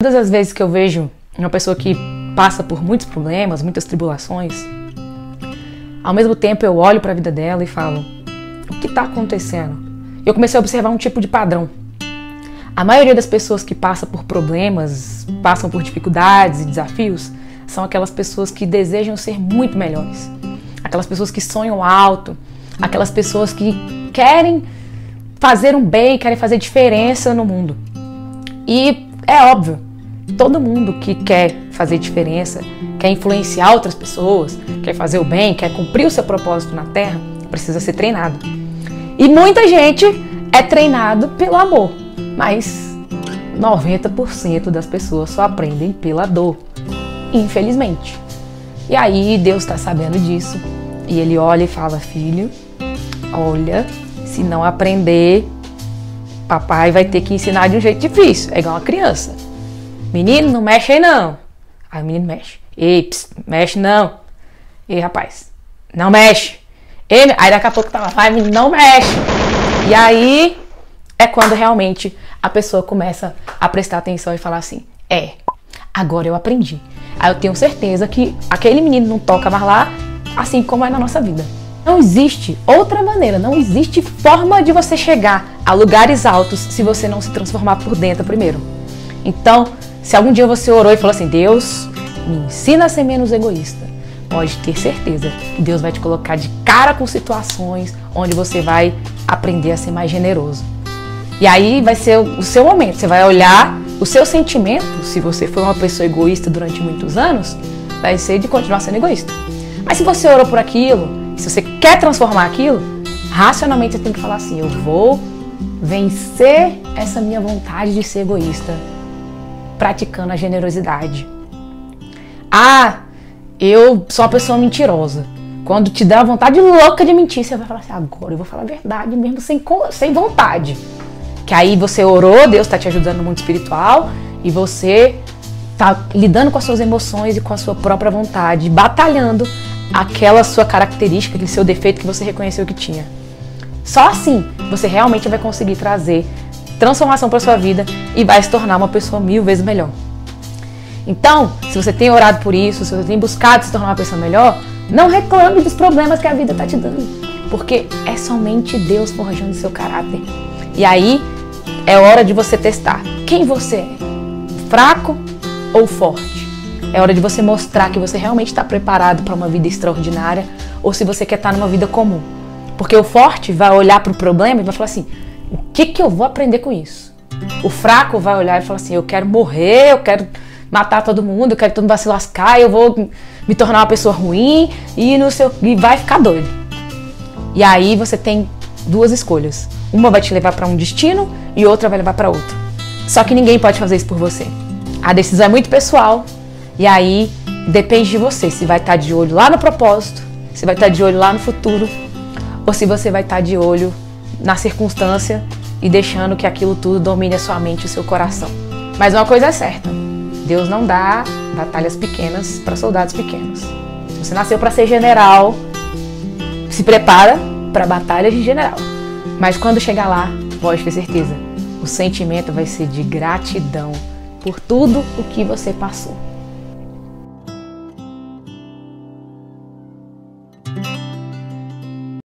Todas as vezes que eu vejo uma pessoa que passa por muitos problemas, muitas tribulações, ao mesmo tempo eu olho para a vida dela e falo: o que está acontecendo? Eu comecei a observar um tipo de padrão. A maioria das pessoas que passa por problemas, passam por dificuldades e desafios, são aquelas pessoas que desejam ser muito melhores. Aquelas pessoas que sonham alto, aquelas pessoas que querem fazer um bem, querem fazer diferença no mundo. E é óbvio, todo mundo que quer fazer diferença, quer influenciar outras pessoas, quer fazer o bem, quer cumprir o seu propósito na Terra, precisa ser treinado. E muita gente é treinado pelo amor, mas 90% das pessoas só aprendem pela dor, infelizmente. E aí Deus está sabendo disso e ele olha e fala: Filho, olha, se não aprender, papai vai ter que ensinar de um jeito difícil. É igual uma criança. Menino, não mexe aí não. Aí o menino mexe. Ei, mexe não. Ei, rapaz, não mexe. Ei, aí daqui a pouco tá lá, vai, menino, não mexe. E aí é quando realmente a pessoa começa a prestar atenção e falar assim: é, agora eu aprendi. Aí eu tenho certeza que aquele menino não toca mais lá, assim como é na nossa vida. Não existe outra maneira, não existe forma de você chegar a lugares altos se você não se transformar por dentro primeiro. Então, se algum dia você orou e falou assim: Deus, me ensina a ser menos egoísta, pode ter certeza que Deus vai te colocar de cara com situações onde você vai aprender a ser mais generoso. E aí vai ser o seu momento. Você vai olhar o seu sentimento, se você foi uma pessoa egoísta durante muitos anos, vai ser de continuar sendo egoísta. Mas se você orou por aquilo, se você quer transformar aquilo, racionalmente você tem que falar assim: eu vou vencer essa minha vontade de ser egoísta praticando a generosidade. Ah, eu sou uma pessoa mentirosa. Quando te a vontade louca de mentir, você vai falar assim: agora eu vou falar a verdade mesmo sem, sem vontade. Que aí você orou, Deus está te ajudando no mundo espiritual e você está lidando com as suas emoções e com a sua própria vontade, batalhando aquela sua característica, aquele seu defeito que você reconheceu que tinha. Só assim você realmente vai conseguir trazer transformação para sua vida e vai se tornar uma pessoa mil vezes melhor. Então, se você tem orado por isso, se você tem buscado se tornar uma pessoa melhor, não reclame dos problemas que a vida está te dando, porque é somente Deus forjando seu caráter. E aí é hora de você testar quem você é, fraco ou forte. É hora de você mostrar que você realmente está preparado para uma vida extraordinária ou se você quer estar numa vida comum. Porque o forte vai olhar para o problema e vai falar assim: o que, que eu vou aprender com isso? O fraco vai olhar e falar assim: eu quero morrer, eu quero matar todo mundo, eu quero que todo mundo vai se lascar, eu vou me tornar uma pessoa ruim e, no seu, e vai ficar doido. E aí você tem duas escolhas. Uma vai te levar para um destino e outra vai levar para outro. Só que ninguém pode fazer isso por você. A decisão é muito pessoal e aí depende de você se vai estar de olho lá no propósito, se vai estar de olho lá no futuro ou se você vai estar de olho na circunstância e deixando que aquilo tudo domine a sua mente e o seu coração. Mas uma coisa é certa: Deus não dá batalhas pequenas para soldados pequenos. Você nasceu para ser general, se prepara para batalhas de general. Mas quando chegar lá, pode ter certeza, o sentimento vai ser de gratidão por tudo o que você passou.